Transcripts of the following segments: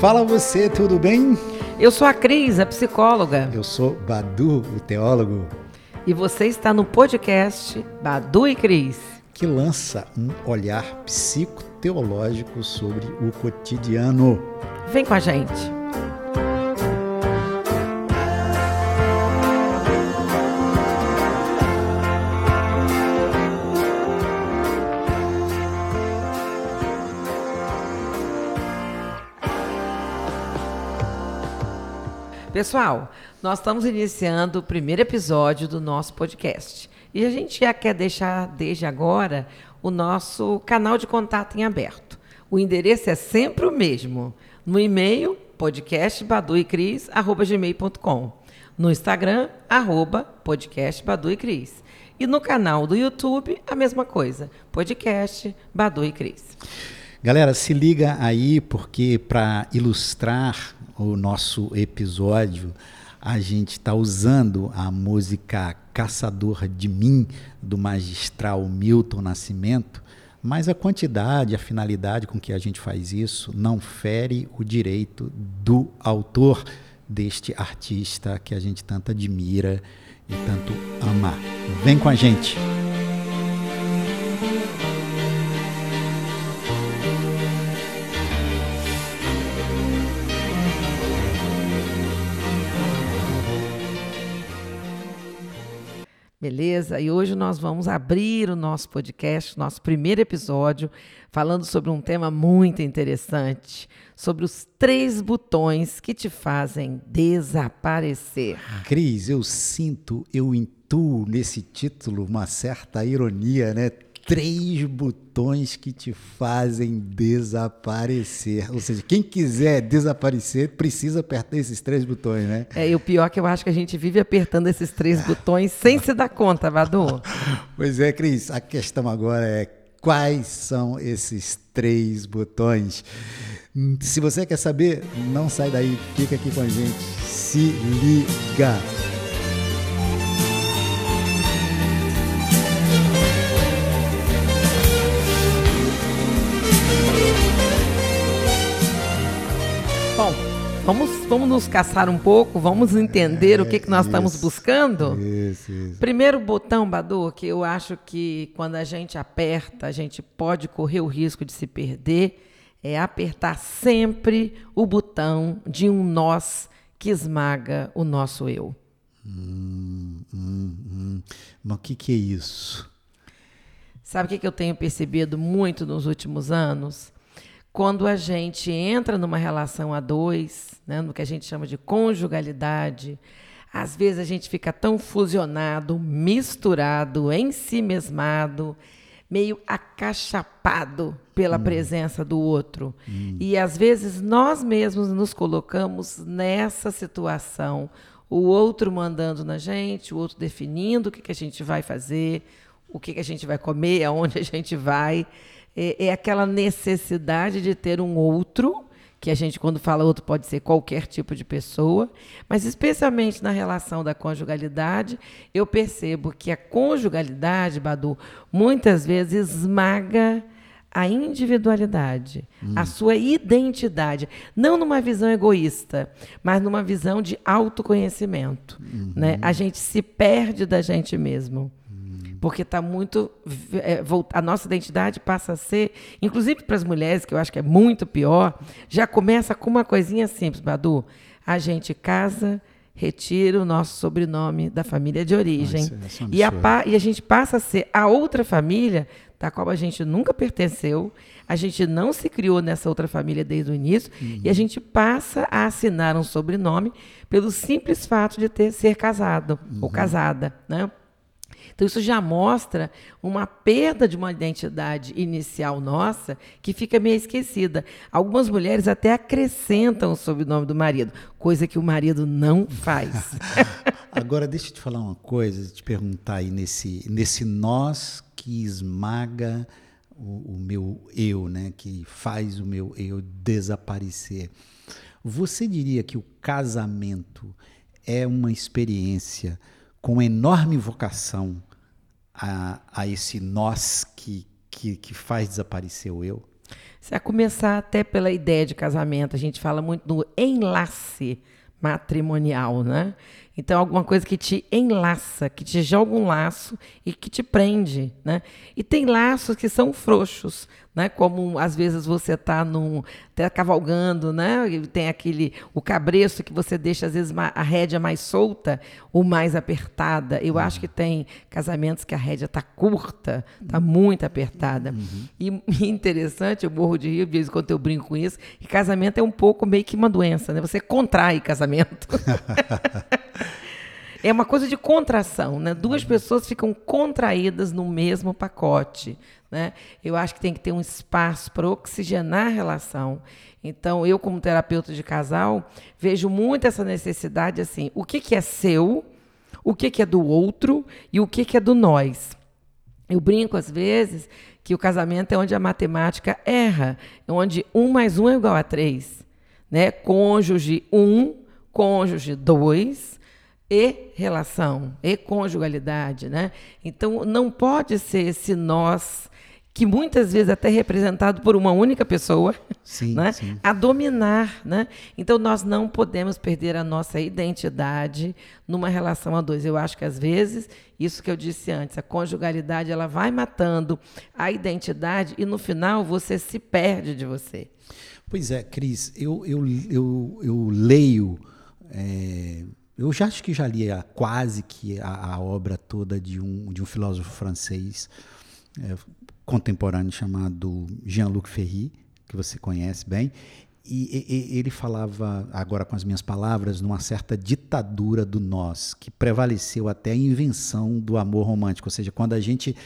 Fala você, tudo bem? Eu sou a Cris, a psicóloga. Eu sou Badu, o teólogo. E você está no podcast Badu e Cris, que lança um olhar psicoteológico sobre o cotidiano. Vem com a gente. Pessoal, nós estamos iniciando o primeiro episódio do nosso podcast. E a gente já quer deixar desde agora o nosso canal de contato em aberto. O endereço é sempre o mesmo. No e-mail, podcastbaduicris.gmail.com. No Instagram, arroba podcastbaduicris. E no canal do YouTube, a mesma coisa. Podcast Badu e Cris. Galera, se liga aí, porque para ilustrar o nosso episódio, a gente está usando a música Caçador de Mim, do magistral Milton Nascimento, mas a quantidade, a finalidade com que a gente faz isso não fere o direito do autor deste artista que a gente tanto admira e tanto ama. Vem com a gente! Beleza? E hoje nós vamos abrir o nosso podcast, nosso primeiro episódio, falando sobre um tema muito interessante, sobre os três botões que te fazem desaparecer. Cris, eu sinto, eu intuo nesse título uma certa ironia, né? Três botões que te fazem desaparecer. Ou seja, quem quiser desaparecer precisa apertar esses três botões, né? É, e o pior é que eu acho que a gente vive apertando esses três botões sem se dar conta, Vadu. pois é, Cris, a questão agora é quais são esses três botões. Se você quer saber, não sai daí, fica aqui com a gente. Se liga! Vamos, vamos nos caçar um pouco, vamos entender é, o que, que nós isso, estamos buscando? Isso, isso. Primeiro botão, Badu, que eu acho que quando a gente aperta, a gente pode correr o risco de se perder, é apertar sempre o botão de um nós que esmaga o nosso eu. Hum, hum, hum. Mas o que, que é isso? Sabe o que, que eu tenho percebido muito nos últimos anos? Quando a gente entra numa relação a dois, né, no que a gente chama de conjugalidade, às vezes a gente fica tão fusionado, misturado, em si mesmado, meio acachapado pela hum. presença do outro. Hum. E às vezes nós mesmos nos colocamos nessa situação, o outro mandando na gente, o outro definindo o que, que a gente vai fazer, o que, que a gente vai comer, aonde a gente vai é, é aquela necessidade de ter um outro que a gente, quando fala outro, pode ser qualquer tipo de pessoa, mas especialmente na relação da conjugalidade, eu percebo que a conjugalidade, Badu, muitas vezes esmaga a individualidade, hum. a sua identidade, não numa visão egoísta, mas numa visão de autoconhecimento. Uhum. Né? A gente se perde da gente mesmo porque está muito. É, a nossa identidade passa a ser, inclusive para as mulheres, que eu acho que é muito pior, já começa com uma coisinha simples, Badu. A gente casa, retira o nosso sobrenome da família de origem. Nossa, é e, a, e a gente passa a ser a outra família da qual a gente nunca pertenceu, a gente não se criou nessa outra família desde o início, uhum. e a gente passa a assinar um sobrenome pelo simples fato de ter ser casado uhum. ou casada, né? Então, isso já mostra uma perda de uma identidade inicial nossa que fica meio esquecida. Algumas mulheres até acrescentam o sobrenome do marido, coisa que o marido não faz. Agora, deixa eu te falar uma coisa, te perguntar aí nesse, nesse nós que esmaga o, o meu eu, né? que faz o meu eu desaparecer. Você diria que o casamento é uma experiência com enorme vocação a, a esse nós que, que, que faz desaparecer o eu? Você vai começar até pela ideia de casamento. A gente fala muito do enlace matrimonial, né? Então, alguma coisa que te enlaça, que te joga um laço e que te prende, né? E tem laços que são frouxos, né? Como às vezes você está num tá cavalgando, né? E tem aquele o cabresto que você deixa às vezes a rédea mais solta ou mais apertada. Eu uhum. acho que tem casamentos que a rédea está curta, está muito apertada. Uhum. E, e interessante, eu morro de rir, de vez em quando eu brinco com isso, que casamento é um pouco meio que uma doença, né? Você contrai casamento. É uma coisa de contração, né? Duas uhum. pessoas ficam contraídas no mesmo pacote, né? Eu acho que tem que ter um espaço para oxigenar a relação. Então, eu como terapeuta de casal, vejo muito essa necessidade assim, o que, que é seu, o que, que é do outro e o que, que é do nós. Eu brinco às vezes que o casamento é onde a matemática erra, é onde um mais um é igual a três. Né? Cônjuge um, cônjuge dois, e relação, e conjugalidade, né? Então não pode ser esse nós que muitas vezes até é representado por uma única pessoa, sim, né? Sim. a dominar, né? Então nós não podemos perder a nossa identidade numa relação a dois. Eu acho que às vezes isso que eu disse antes, a conjugalidade ela vai matando a identidade e no final você se perde de você. Pois é, Cris, eu, eu, eu, eu leio é eu já acho que já li a, quase que a, a, obra toda de um, de um filósofo francês é, contemporâneo chamado Jean-Luc Ferry, que você conhece bem. E, e, ele falava, agora com as minhas palavras, numa certa ditadura do nós, que prevaleceu até a invenção do amor romântico. Ou seja, quando a gente,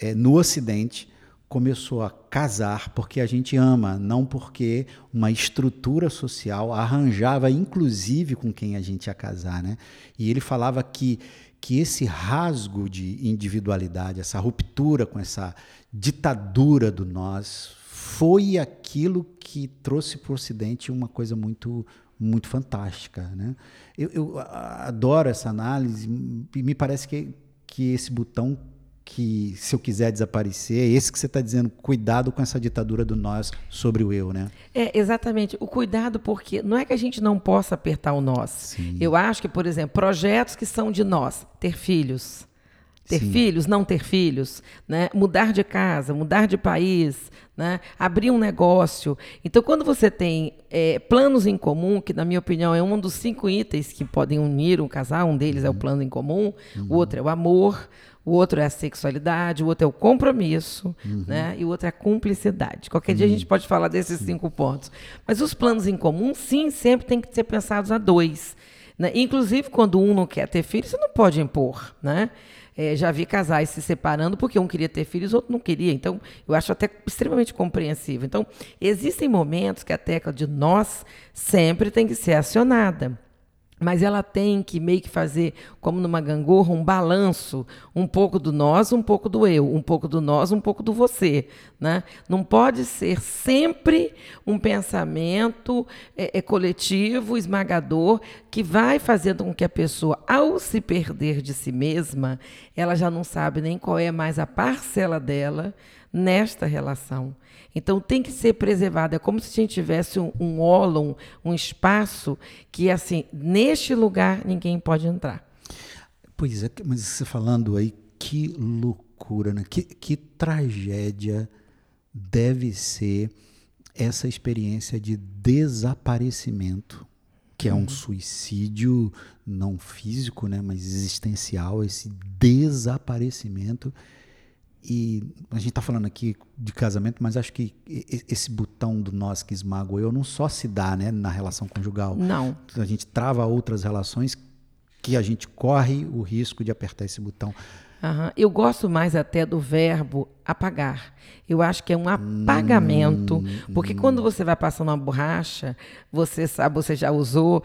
é, no Ocidente, começou a casar porque a gente ama, não porque uma estrutura social arranjava, inclusive, com quem a gente ia casar. Né? E ele falava que, que esse rasgo de individualidade, essa ruptura com essa ditadura do nós, foi aquilo que trouxe para o Ocidente uma coisa muito muito fantástica. Né? Eu, eu adoro essa análise e me parece que, que esse botão que se eu quiser desaparecer, é esse que você está dizendo, cuidado com essa ditadura do nós sobre o eu, né? É, exatamente. O cuidado porque não é que a gente não possa apertar o nós. Sim. Eu acho que, por exemplo, projetos que são de nós, ter filhos, ter Sim. filhos, não ter filhos, né? mudar de casa, mudar de país, né? abrir um negócio. Então, quando você tem é, planos em comum, que na minha opinião é um dos cinco itens que podem unir um casal, um deles uhum. é o uhum. plano em comum, uhum. o outro é o amor, o outro é a sexualidade, o outro é o compromisso, uhum. né? E o outro é a cumplicidade. Qualquer uhum. dia a gente pode falar desses cinco pontos. Mas os planos em comum, sim, sempre tem que ser pensados a dois. Né? Inclusive, quando um não quer ter filho, você não pode impor, né? É, já vi casais se separando porque um queria ter filhos, o outro não queria. Então, eu acho até extremamente compreensível. Então, existem momentos que a tecla de nós sempre tem que ser acionada mas ela tem que meio que fazer, como numa gangorra, um balanço, um pouco do nós, um pouco do eu, um pouco do nós, um pouco do você. Né? Não pode ser sempre um pensamento é, é, coletivo, esmagador, que vai fazendo com que a pessoa, ao se perder de si mesma, ela já não sabe nem qual é mais a parcela dela nesta relação. Então tem que ser preservado. É como se a gente tivesse um, um um espaço que, assim, neste lugar ninguém pode entrar. Pois é, mas você falando aí, que loucura, né? Que, que tragédia deve ser essa experiência de desaparecimento, que é um uhum. suicídio não físico, né, mas existencial, esse desaparecimento e a gente está falando aqui de casamento, mas acho que esse botão do nós que esmago eu não só se dá né, na relação conjugal. Não. A gente trava outras relações que a gente corre o risco de apertar esse botão. Uhum. Eu gosto mais até do verbo apagar. Eu acho que é um apagamento, hum, porque hum. quando você vai passando uma borracha, você sabe, você já usou,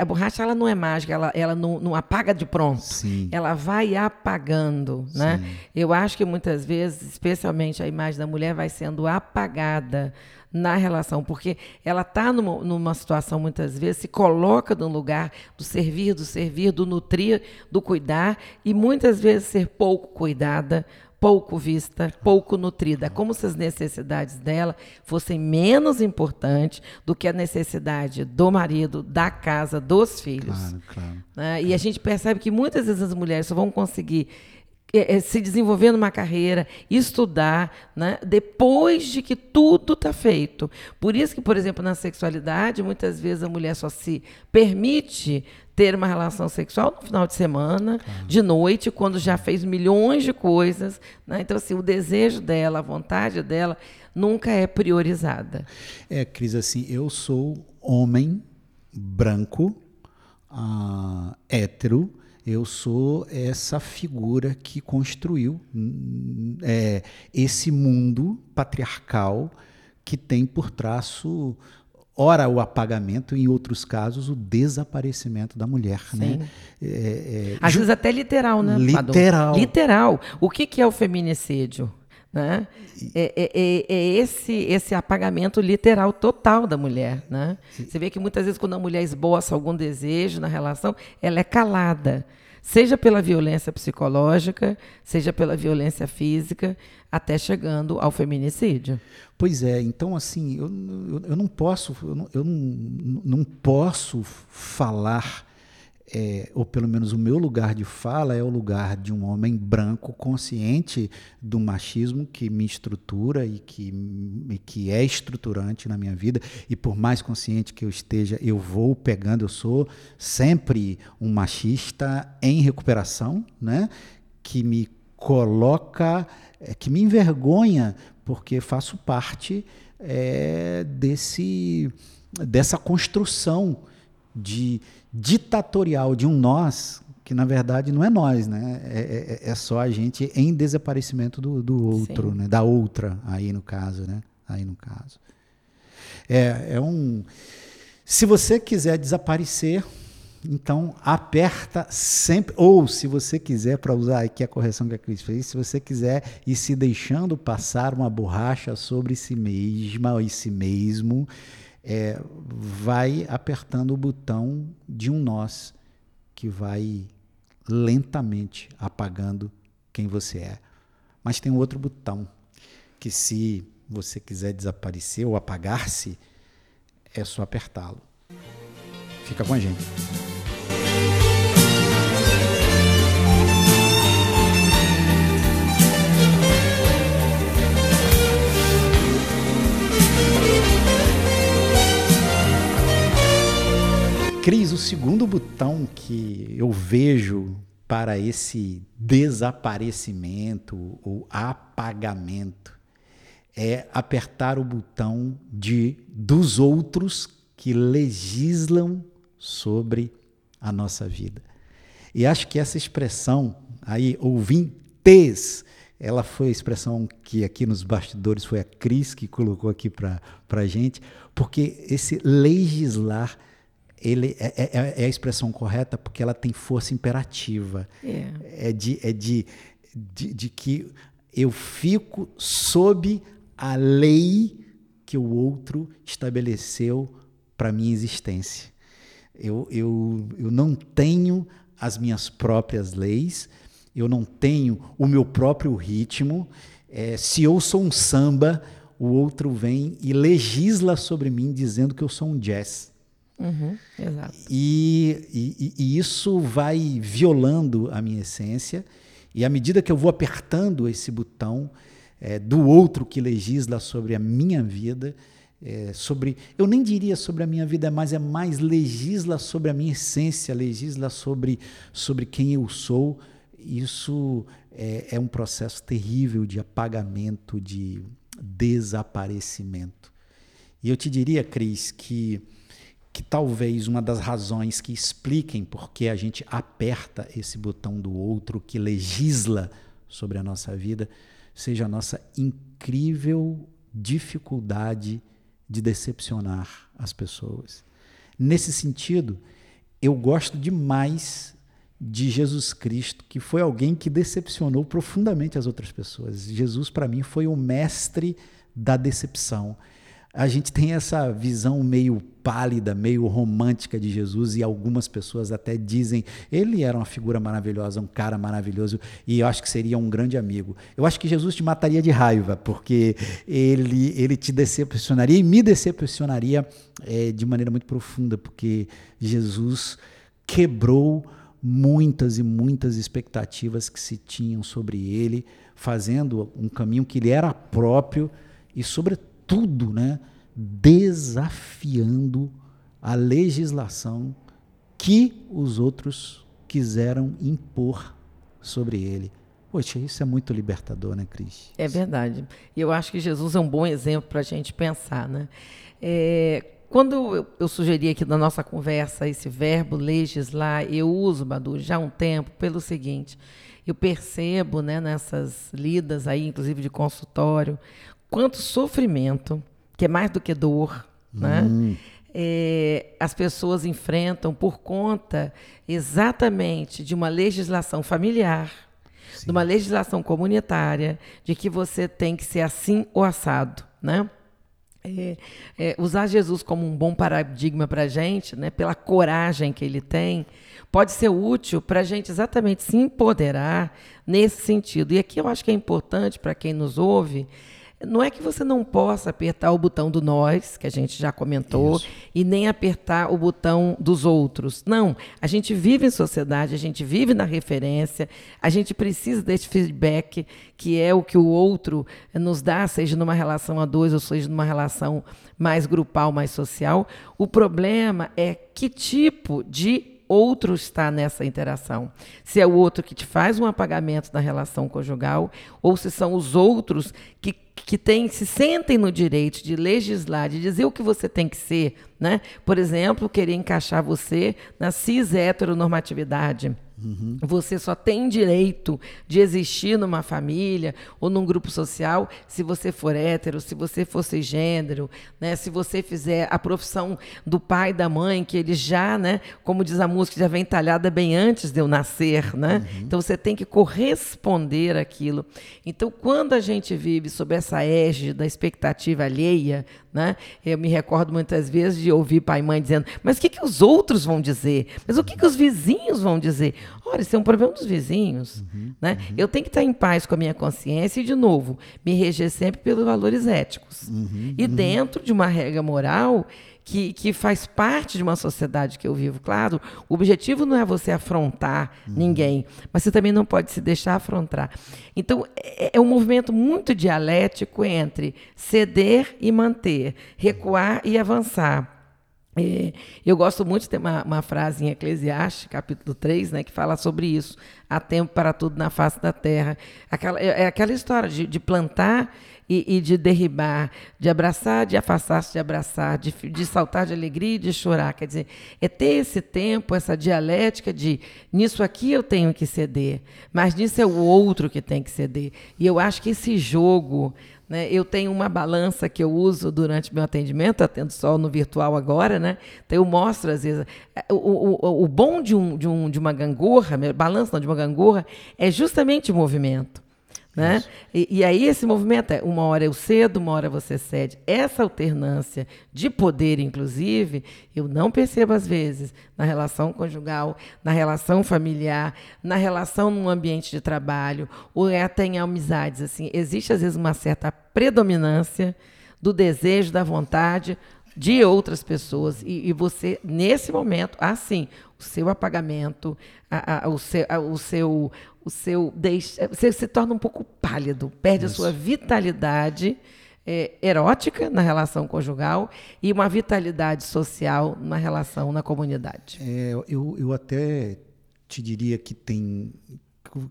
a borracha ela não é mágica, ela, ela não, não apaga de pronto. Sim. Ela vai apagando, né? Eu acho que muitas vezes, especialmente a imagem da mulher vai sendo apagada na relação, porque ela está numa, numa, situação, muitas vezes, se coloca no lugar do servir, do servir, do nutrir, do cuidar, e muitas vezes ser pouco cuidada pouco vista, pouco nutrida, como se as necessidades dela fossem menos importantes do que a necessidade do marido, da casa, dos filhos. Claro, claro. Né? E a gente percebe que muitas vezes as mulheres só vão conseguir se desenvolver numa carreira, estudar, né, depois de que tudo está feito. Por isso que, por exemplo, na sexualidade, muitas vezes a mulher só se permite ter uma relação sexual no final de semana, claro. de noite, quando já fez milhões de coisas. Né? Então, assim, o desejo dela, a vontade dela, nunca é priorizada. É, Cris, assim, eu sou homem branco, uh, hétero, eu sou essa figura que construiu hum, é, esse mundo patriarcal que tem por traço ora o apagamento, em outros casos o desaparecimento da mulher, Sim. né? É, é, Às vezes até literal, né? Literal. Literal. O que, que é o feminicídio? Né? É, é, é, é, esse, esse apagamento literal total da mulher. Né? Você vê que muitas vezes, quando a mulher esboça algum desejo na relação, ela é calada. Seja pela violência psicológica, seja pela violência física, até chegando ao feminicídio. Pois é, então assim, eu, eu, eu não posso, eu, não, eu não, não posso falar é, ou pelo menos o meu lugar de fala é o lugar de um homem branco consciente do machismo que me estrutura e que, e que é estruturante na minha vida. E por mais consciente que eu esteja, eu vou pegando, eu sou sempre um machista em recuperação, né? que me coloca, é, que me envergonha, porque faço parte é, desse, dessa construção de ditatorial de um nós que na verdade não é nós, né? É, é, é só a gente em desaparecimento do, do outro, né? Da outra aí no caso, né? Aí no caso. É, é um. Se você quiser desaparecer, então aperta sempre. Ou se você quiser, para usar aqui a correção que a Cris fez, se você quiser ir se deixando passar uma borracha sobre si mesma ou si mesmo, é, vai apertando o botão de um nós que vai lentamente apagando quem você é. Mas tem outro botão que, se você quiser desaparecer ou apagar-se, é só apertá-lo. Fica com a gente. Cris, o segundo botão que eu vejo para esse desaparecimento ou apagamento é apertar o botão de dos outros que legislam sobre a nossa vida. E acho que essa expressão aí, ouvintes, ela foi a expressão que aqui nos bastidores foi a Cris que colocou aqui para a gente, porque esse legislar ele é, é, é, é, a expressão correta porque ela tem força imperativa. É, é, de, é de, de, de que eu fico sob a lei que o outro estabeleceu para minha existência. Eu, eu, eu não tenho as minhas próprias leis, eu não tenho o meu próprio ritmo. É, se eu sou um samba, o outro vem e legisla sobre mim dizendo que eu sou um jazz. Uhum, exato. E, e, e, isso vai violando a minha essência, e à medida que eu vou apertando esse botão é, do outro que legisla sobre a minha vida, é, sobre, eu nem diria sobre a minha vida, mas é mais legisla sobre a minha essência, legisla sobre, sobre quem eu sou. Isso é, é um processo terrível de apagamento, de desaparecimento. E eu te diria, Cris, que que talvez uma das razões que expliquem por que a gente aperta esse botão do outro que legisla sobre a nossa vida seja a nossa incrível dificuldade de decepcionar as pessoas. Nesse sentido, eu gosto demais de Jesus Cristo, que foi alguém que decepcionou profundamente as outras pessoas. Jesus, para mim, foi o mestre da decepção. A gente tem essa visão meio pálida, meio romântica de Jesus e algumas pessoas até dizem ele era uma figura maravilhosa, um cara maravilhoso e eu acho que seria um grande amigo. Eu acho que Jesus te mataria de raiva porque ele ele te decepcionaria e me decepcionaria é, de maneira muito profunda porque Jesus quebrou muitas e muitas expectativas que se tinham sobre ele, fazendo um caminho que ele era próprio e sobretudo tudo, né, desafiando a legislação que os outros quiseram impor sobre ele. Poxa, isso é muito libertador, né, Cris? É verdade. E eu acho que Jesus é um bom exemplo para a gente pensar, né? É, quando eu, eu, sugeri aqui na nossa conversa esse verbo legislar, eu uso, Badu, já há um tempo, pelo seguinte: eu percebo né, nessas lidas aí, inclusive de consultório, quanto sofrimento, que é mais do que dor, né? Hum. É, as pessoas enfrentam por conta exatamente de uma legislação familiar, Sim. de uma legislação comunitária, de que você tem que ser assim ou assado, né? É, é, usar Jesus como um bom paradigma para a gente, né, pela coragem que ele tem, pode ser útil para a gente exatamente se empoderar nesse sentido. E aqui eu acho que é importante para quem nos ouve não é que você não possa apertar o botão do nós, que a gente já comentou, Isso. e nem apertar o botão dos outros. Não. A gente vive em sociedade, a gente vive na referência, a gente precisa desse feedback, que é o que o outro nos dá, seja numa relação a dois ou seja numa relação mais grupal, mais social. O problema é que tipo de outro está nessa interação. Se é o outro que te faz um apagamento na relação conjugal, ou se são os outros que, que tem, se sentem no direito de legislar, de dizer o que você tem que ser. Né? Por exemplo, querer encaixar você na cis heteronormatividade Uhum. Você só tem direito de existir numa família ou num grupo social se você for hétero, se você for gênero, né? se você fizer a profissão do pai e da mãe, que eles já, né, como diz a música, já vem talhada bem antes de eu nascer. Né? Uhum. Então você tem que corresponder àquilo. Então, quando a gente vive sob essa égide da expectativa alheia, né? Eu me recordo muitas vezes de ouvir pai e mãe dizendo: Mas o que, que os outros vão dizer? Mas o que, que os vizinhos vão dizer? Olha, isso é um problema dos vizinhos. Uhum, né? Uhum. Eu tenho que estar em paz com a minha consciência e, de novo, me reger sempre pelos valores éticos. Uhum, e uhum. dentro de uma regra moral que, que faz parte de uma sociedade que eu vivo. Claro, o objetivo não é você afrontar uhum. ninguém, mas você também não pode se deixar afrontar. Então, é, é um movimento muito dialético entre ceder e manter, recuar e avançar. É, eu gosto muito de ter uma, uma, frase em Eclesiastes, capítulo 3, né, que fala sobre isso. Há tempo para tudo na face da terra. Aquela, é, é aquela história de, de plantar e, e, de derribar, de abraçar, de afastar-se, de abraçar, de, de saltar de alegria e de chorar. Quer dizer, é ter esse tempo, essa dialética de nisso aqui eu tenho que ceder, mas nisso é o outro que tem que ceder. E eu acho que esse jogo né? Eu tenho uma balança que eu uso durante meu atendimento, atendo só no virtual agora, né? Então eu mostro, às vezes, é, o, o, o bom de, um, de, um, de uma gangorra, balança não, de uma gangorra, é justamente o movimento. Né? E, e, aí esse movimento é uma hora eu cedo, uma hora você cede. Essa alternância de poder, inclusive, eu não percebo às vezes na relação conjugal, na relação familiar, na relação no ambiente de trabalho, ou é até em amizades. Assim, existe às vezes uma certa predominância do desejo, da vontade de outras pessoas e, e você nesse momento, assim, o seu apagamento, a, a, o, seu, a, o seu o seu deixa, você se torna um pouco pálido, perde Isso. a sua vitalidade é, erótica na relação conjugal e uma vitalidade social na relação na comunidade. É, eu, eu até te diria que tem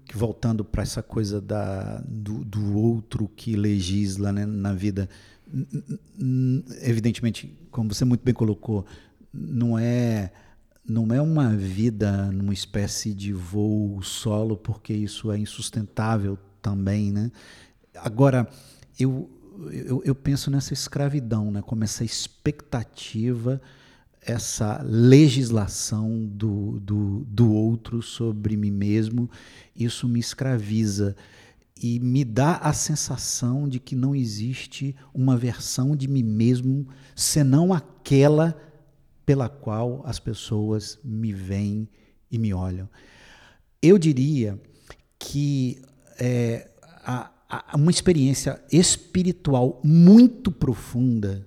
que voltando para essa coisa da, do, do, outro que legisla né, na vida, evidentemente, como você muito bem colocou, não é não é uma vida numa espécie de voo solo, porque isso é insustentável também, né? Agora, eu, eu, eu, penso nessa escravidão, né? como essa expectativa, essa legislação do, do, do outro sobre mim mesmo, isso me escraviza. e me dá a sensação de que não existe uma versão de mim mesmo senão aquela pela qual as pessoas me veem e me olham. Eu diria que é, a, a, uma experiência espiritual muito profunda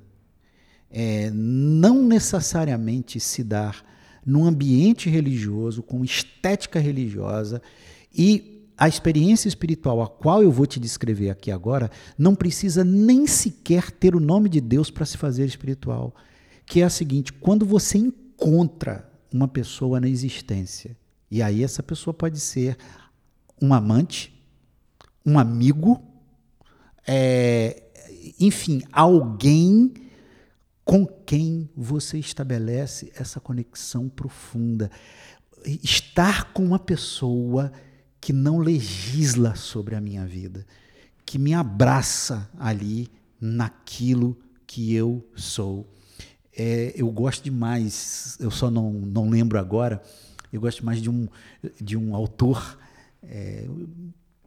é, não necessariamente se dar num ambiente religioso, com estética religiosa e a experiência espiritual a qual eu vou te descrever aqui agora não precisa nem sequer ter o nome de Deus para se fazer espiritual. Que é a seguinte: quando você encontra uma pessoa na existência, e aí essa pessoa pode ser um amante, um amigo, é, enfim, alguém com quem você estabelece essa conexão profunda. Estar com uma pessoa que não legisla sobre a minha vida, que me abraça ali naquilo que eu sou. É, eu gosto demais, eu só não, não lembro agora, eu gosto mais de um, de um autor é,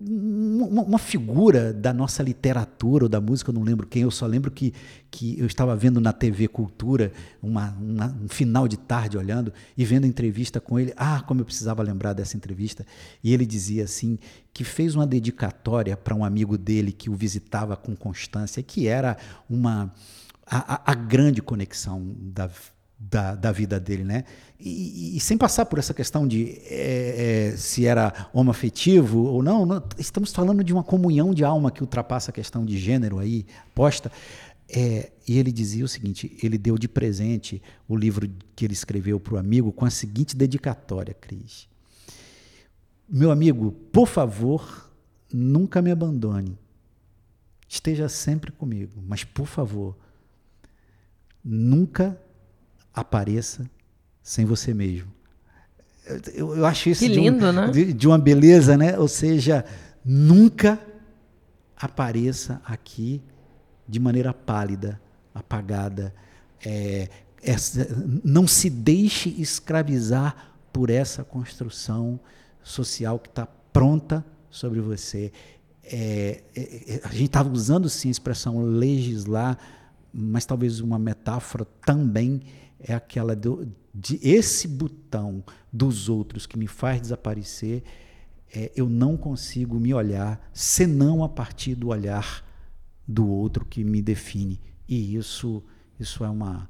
uma, uma, figura da nossa literatura ou da música, eu não lembro quem, eu só lembro que, que eu estava vendo na TV Cultura, uma, uma, um final de tarde olhando e vendo entrevista com ele. Ah, como eu precisava lembrar dessa entrevista. E ele dizia assim: que fez uma dedicatória para um amigo dele que o visitava com constância, que era uma. A, a, grande conexão da da, da vida dele, né? E, e, sem passar por essa questão de é, é, se era homoafetivo ou não, não, estamos falando de uma comunhão de alma que ultrapassa a questão de gênero aí posta. É, e ele dizia o seguinte: ele deu de presente o livro que ele escreveu para o amigo com a seguinte dedicatória, Cris. Meu amigo, por favor, nunca me abandone. Esteja sempre comigo, mas por favor, nunca apareça sem você mesmo. Eu, eu acho isso que lindo, de, um, né? de, de uma beleza, né? Ou seja, nunca apareça aqui de maneira pálida, apagada. É, essa, não se deixe escravizar por essa construção social que está pronta sobre você. É, é, é a gente estava usando sim a expressão legislar, mas talvez uma metáfora também é aquela do, de esse botão dos outros que me faz desaparecer. É, eu não consigo me olhar senão a partir do olhar do outro que me define. E isso, isso é uma,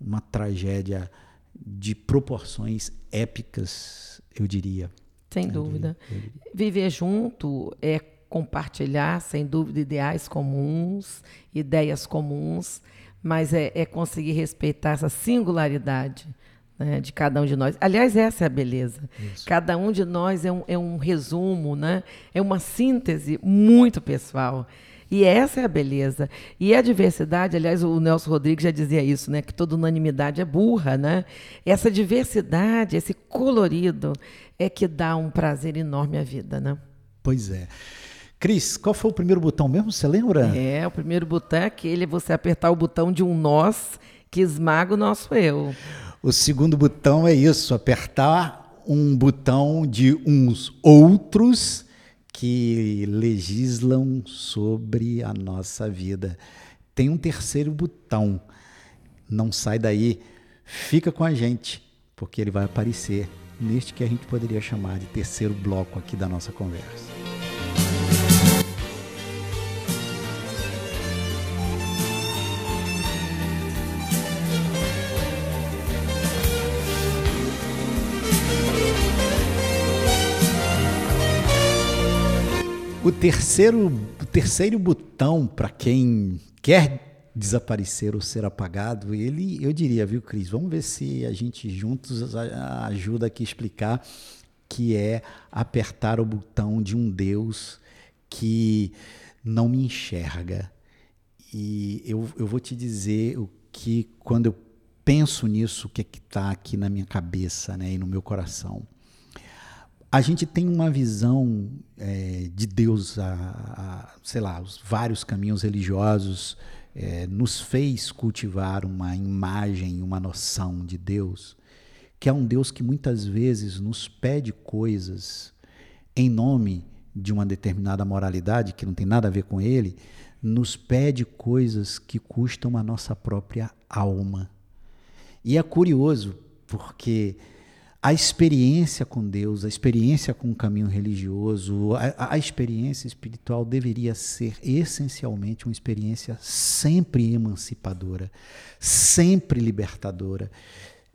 uma tragédia de proporções épicas, eu diria. Sem dúvida. Viver junto é compartilhar, sem dúvida, ideais comuns, ideias comuns mas é, é conseguir respeitar essa singularidade né, de cada um de nós. Aliás, essa é a beleza. Isso. Cada um de nós é um, é um resumo, né? é uma síntese muito pessoal. E essa é a beleza. E a diversidade, aliás, o Nelson Rodrigues já dizia isso, né? Que toda unanimidade é burra, né? Essa diversidade, esse colorido, é que dá um prazer enorme à vida, né? Pois é. Cris, qual foi o primeiro botão mesmo? Você lembra? É, o primeiro botão é aquele, você apertar o botão de um nós que esmaga o nosso eu. O segundo botão é isso, apertar um botão de uns outros que legislam sobre a nossa vida. Tem um terceiro botão. Não sai daí, fica com a gente, porque ele vai aparecer neste que a gente poderia chamar de terceiro bloco aqui da nossa conversa. O terceiro, o terceiro botão para quem quer desaparecer ou ser apagado, ele, eu diria, viu, Cris? Vamos ver se a gente juntos ajuda aqui a explicar que é apertar o botão de um Deus que não me enxerga. E eu, eu vou te dizer o que, quando eu penso nisso, o que é está aqui na minha cabeça né, e no meu coração a gente tem uma visão é, de Deus, a, a, sei lá, os vários caminhos religiosos é, nos fez cultivar uma imagem, uma noção de Deus, que é um Deus que muitas vezes nos pede coisas em nome de uma determinada moralidade que não tem nada a ver com ele, nos pede coisas que custam a nossa própria alma. E é curioso, porque a experiência com Deus, a experiência com o caminho religioso, a, a, experiência espiritual deveria ser essencialmente uma experiência sempre emancipadora, sempre libertadora.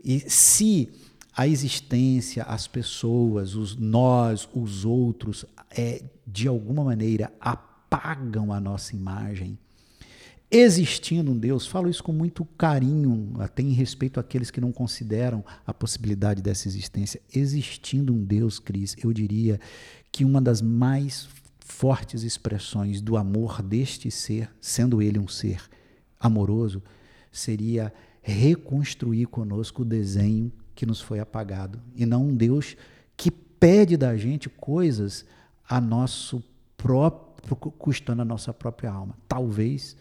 E se a existência, as pessoas, os nós, os outros, é, de alguma maneira apagam a nossa imagem, existindo um Deus, falo isso com muito carinho, até em respeito àqueles que não consideram a possibilidade dessa existência. Existindo um Deus, Cris, eu diria que uma das mais fortes expressões do amor deste ser, sendo ele um ser amoroso, seria reconstruir conosco o desenho que nos foi apagado, e não um Deus que pede da gente coisas a nosso próprio custando a nossa própria alma. Talvez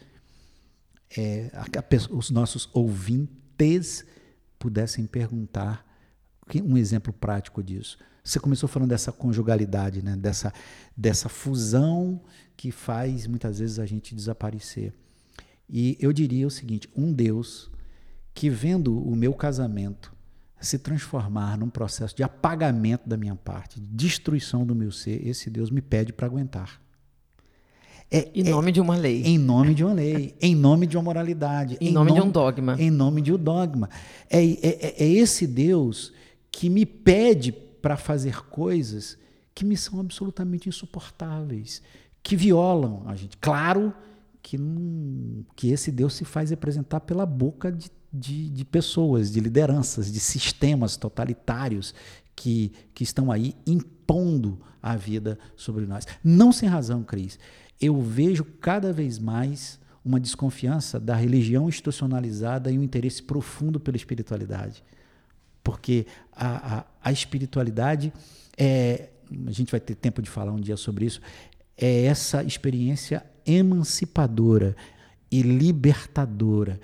é, a, os nossos ouvintes pudessem perguntar um exemplo prático disso. Você começou falando dessa conjugalidade, né? dessa, dessa fusão que faz muitas vezes a gente desaparecer. E eu diria o seguinte: um Deus que, vendo o meu casamento se transformar num processo de apagamento da minha parte, de destruição do meu ser, esse Deus me pede para aguentar. É, em nome é, de uma lei. Em nome de uma lei. em nome de uma moralidade. Em, em nome, nome, de um dogma. Em nome de um dogma. É, é, é, é esse Deus que me pede para fazer coisas que me são absolutamente insuportáveis, que violam a gente. Claro que, que esse Deus se faz representar pela boca de, de, de pessoas, de lideranças, de sistemas totalitários que, que estão aí impondo a vida sobre nós. Não sem razão, Cris eu vejo cada vez mais uma desconfiança da religião institucionalizada e um interesse profundo pela espiritualidade. Porque a, a, a espiritualidade é. A gente vai ter tempo de falar um dia sobre isso. É essa experiência emancipadora e libertadora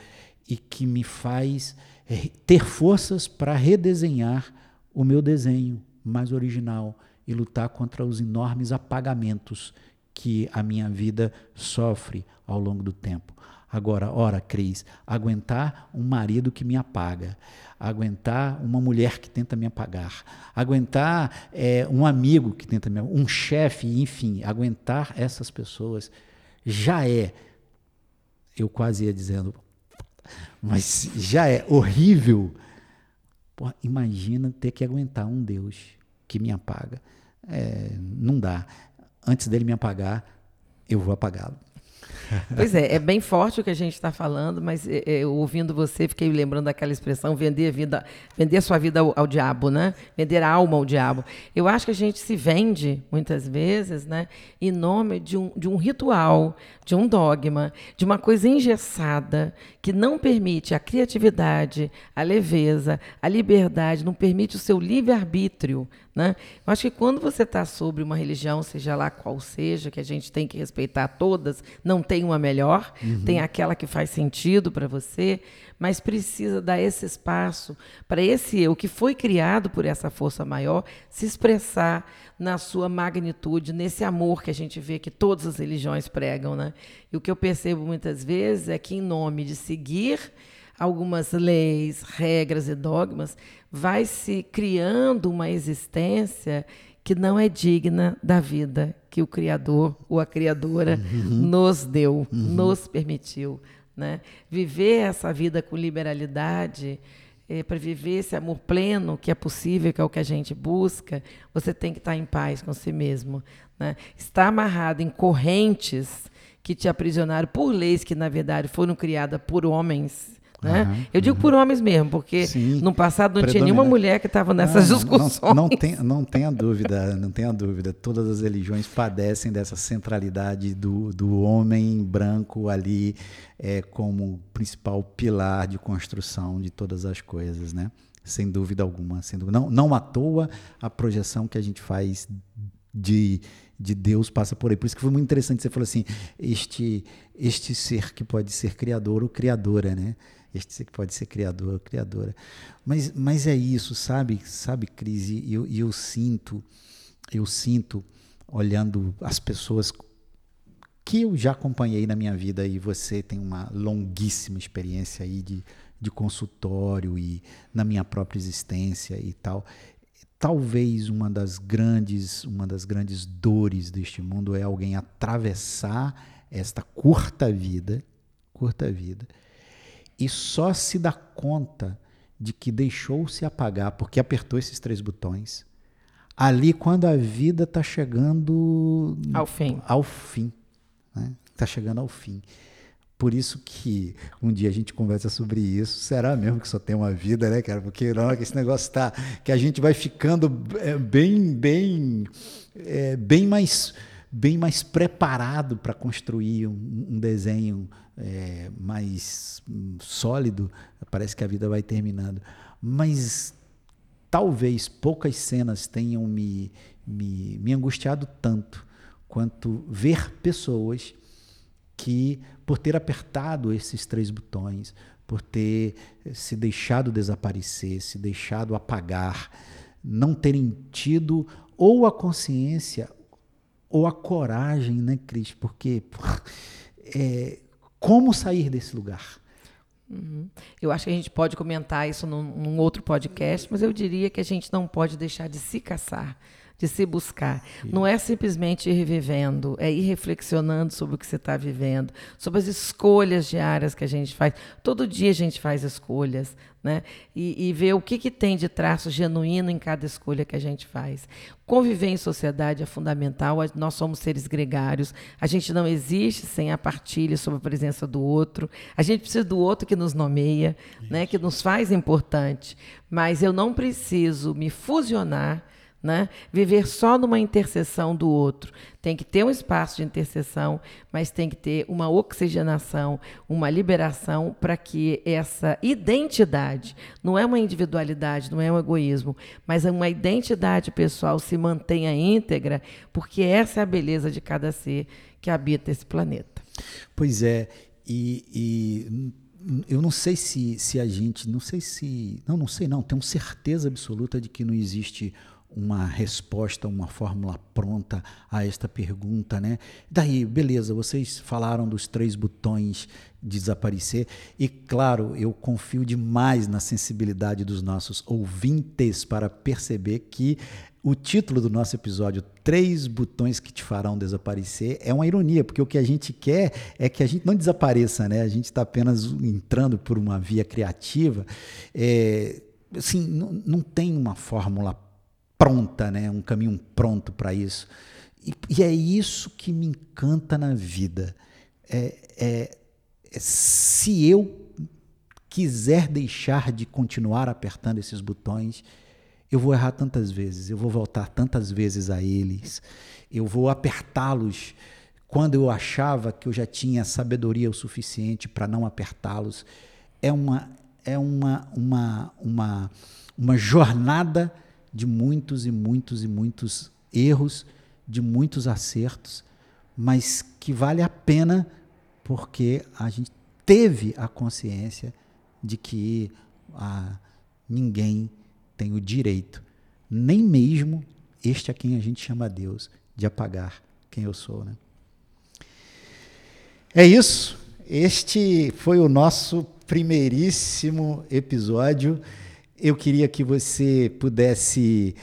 e que me faz é, ter forças para redesenhar o meu desenho mais original e lutar contra os enormes apagamentos que a minha vida sofre ao longo do tempo. Agora, ora, Cris, aguentar um marido que me apaga, aguentar uma mulher que tenta me apagar, aguentar é, um amigo que tenta me um chefe, enfim, aguentar essas pessoas já é, eu quase ia dizendo, mas já é horrível. Porra, imagina ter que aguentar um Deus que me apaga. É, não dá antes dele me apagar, eu vou apagá-lo. Pois é, é bem forte o que a gente está falando, mas é, é, ouvindo você, fiquei lembrando daquela expressão vender a vida, vender a sua vida ao, ao, diabo, né? Vender a alma ao diabo. Eu acho que a gente se vende muitas vezes, né, em nome de um, de um ritual, de um dogma, de uma coisa engessada que não permite a criatividade, a leveza, a liberdade, não permite o seu livre arbítrio, né? Eu acho que quando você está sobre uma religião, seja lá qual seja, que a gente tem que respeitar todas, não tem uma melhor, uhum. tem aquela que faz sentido para você, mas precisa dar esse espaço para esse eu que foi criado por essa força maior se expressar na sua magnitude, nesse amor que a gente vê que todas as religiões pregam. Né? E o que eu percebo muitas vezes é que, em nome de seguir algumas leis, regras e dogmas, vai se criando uma existência que não é digna da vida que o Criador ou a Criadora uhum. nos deu, uhum. nos permitiu. Né? Viver essa vida com liberalidade, é, para viver esse amor pleno que é possível, que é o que a gente busca, você tem que estar em paz com si mesmo. Né? Estar amarrado em correntes que te aprisionaram por leis que, na verdade, foram criadas por homens né? Uhum, eu digo uhum. por homens mesmo, porque Sim, no passado não tinha nenhuma mulher que estava nessas não, discussões. Não, não, tem, não tenha dúvida, não tenha dúvida. Todas as religiões padecem dessa centralidade do, do homem branco ali é, como principal pilar de construção de todas as coisas, né? Sem dúvida alguma. Sem dúvida. Não, não à toa a projeção que a gente faz de, de Deus passa por aí. Por isso que foi muito interessante você falou assim, este, este ser que pode ser criador ou criadora, né? este que pode ser criador ou criadora. Mas, mas é isso, sabe, sabe, Cris? E eu, eu sinto, eu sinto olhando as pessoas que eu já acompanhei na minha vida e você tem uma longuíssima experiência aí de, de consultório e na minha própria existência e tal. Talvez uma das grandes, uma das grandes dores deste mundo é alguém atravessar esta curta vida, curta vida, e só se dá conta de que deixou-se apagar porque apertou esses três botões. Ali, quando a vida está chegando ao fim, ao fim, né? Está chegando ao fim. Por isso que um dia a gente conversa sobre isso. Será mesmo que só tem uma vida, né, cara? Porque não, que esse negócio está que a gente vai ficando é, bem, bem, é, bem mais, bem mais preparado para construir um, um desenho é, mais sólido. Parece que a vida vai terminando, mas talvez poucas cenas tenham me, me, me angustiado tanto quanto ver pessoas que, por ter apertado esses três botões, por ter se deixado desaparecer, se deixado apagar, não terem tido ou a consciência ou a coragem, né, Cris? Porque é, como sair desse lugar? Uhum. Eu acho que a gente pode comentar isso num, num, outro podcast, mas eu diria que a gente não pode deixar de se caçar, de se buscar. Sim. Não é simplesmente ir revivendo, é ir reflexionando sobre o que você está vivendo, sobre as escolhas diárias que a gente faz. Todo dia a gente faz escolhas, né? E, e ver o que, que tem de traço genuíno em cada escolha que a gente faz. Conviver em sociedade é fundamental, nós somos seres gregários, a gente não existe sem a partilha sobre a presença do outro, a gente precisa do outro que nos nomeia, né? que nos faz importante, mas eu não preciso me fusionar né? Viver só numa interseção do outro. Tem que ter um espaço de interseção, mas tem que ter uma oxigenação, uma liberação para que essa identidade, não é uma individualidade, não é um egoísmo, mas é uma identidade pessoal se mantenha íntegra, porque essa é a beleza de cada ser que habita esse planeta. Pois é, e, e eu não sei se, se a gente, não sei se, não, não sei não, tenho certeza absoluta de que não existe uma resposta, uma fórmula pronta a esta pergunta, né? Daí, beleza, vocês falaram dos três botões de desaparecer e claro, eu confio demais na sensibilidade dos nossos ouvintes para perceber que o título do nosso episódio, Três Botões que Te Farão Desaparecer, é uma ironia, porque o que a gente quer é que a gente não desapareça, né? A gente está apenas entrando por uma via criativa. É, assim, não, não tem uma fórmula pronta, né? um caminho pronto para isso. E, e, é isso que me encanta na vida. É, é, é, se eu quiser deixar de continuar apertando esses botões, eu vou errar tantas vezes, eu vou voltar tantas vezes a eles, eu vou apertá-los quando eu achava que eu já tinha sabedoria o suficiente para não apertá-los. É uma, é uma, uma, uma, uma jornada de muitos e muitos e muitos erros, de muitos acertos, mas que vale a pena porque a gente teve a consciência de que ah, ninguém tem o direito, nem mesmo este a quem a gente chama Deus, de apagar quem eu sou. Né? É isso. Este foi o nosso primeiríssimo episódio eu queria que você pudesse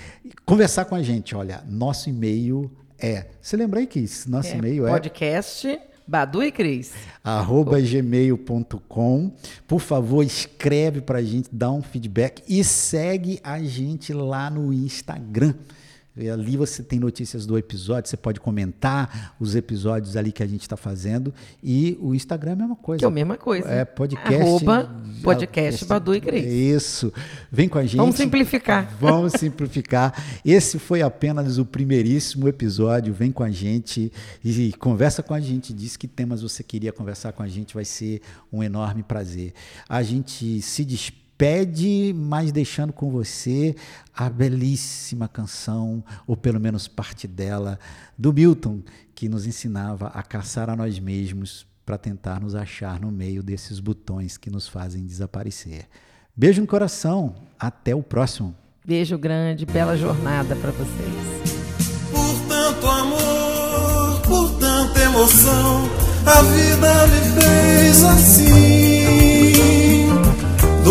conversar com a gente. Olha, nosso e-mail é. Você lembra aí que isso? Nosso é, e-mail é. Podcast. Badu e Cris. Arroba gmail.com. Por favor, escreve para a gente, dá um feedback e segue a gente lá no Instagram. E ali você tem notícias do episódio, você pode comentar os episódios ali que a gente está fazendo. E o Instagram é a mesma coisa. Que é a mesma coisa. É podcast. Arroba podcast Badu e Cris. Isso. Vem com a gente. Vamos simplificar. Vamos simplificar. Esse foi apenas o primeiríssimo episódio. Vem com a gente e conversa com a gente. Diz que temas você queria conversar com a gente. Vai ser um enorme prazer. A gente se despede pede, mas deixando com você a belíssima canção, ou pelo menos parte dela, do Milton, que nos ensinava a caçar a nós mesmos para tentar nos achar no meio desses botões que nos fazem desaparecer. Beijo no coração, até o próximo. Beijo grande, bela jornada para vocês. Por tanto amor emoção, a vida me fez assim.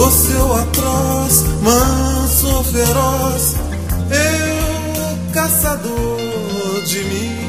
Doce ou atroz, manso feroz, eu caçador de mim.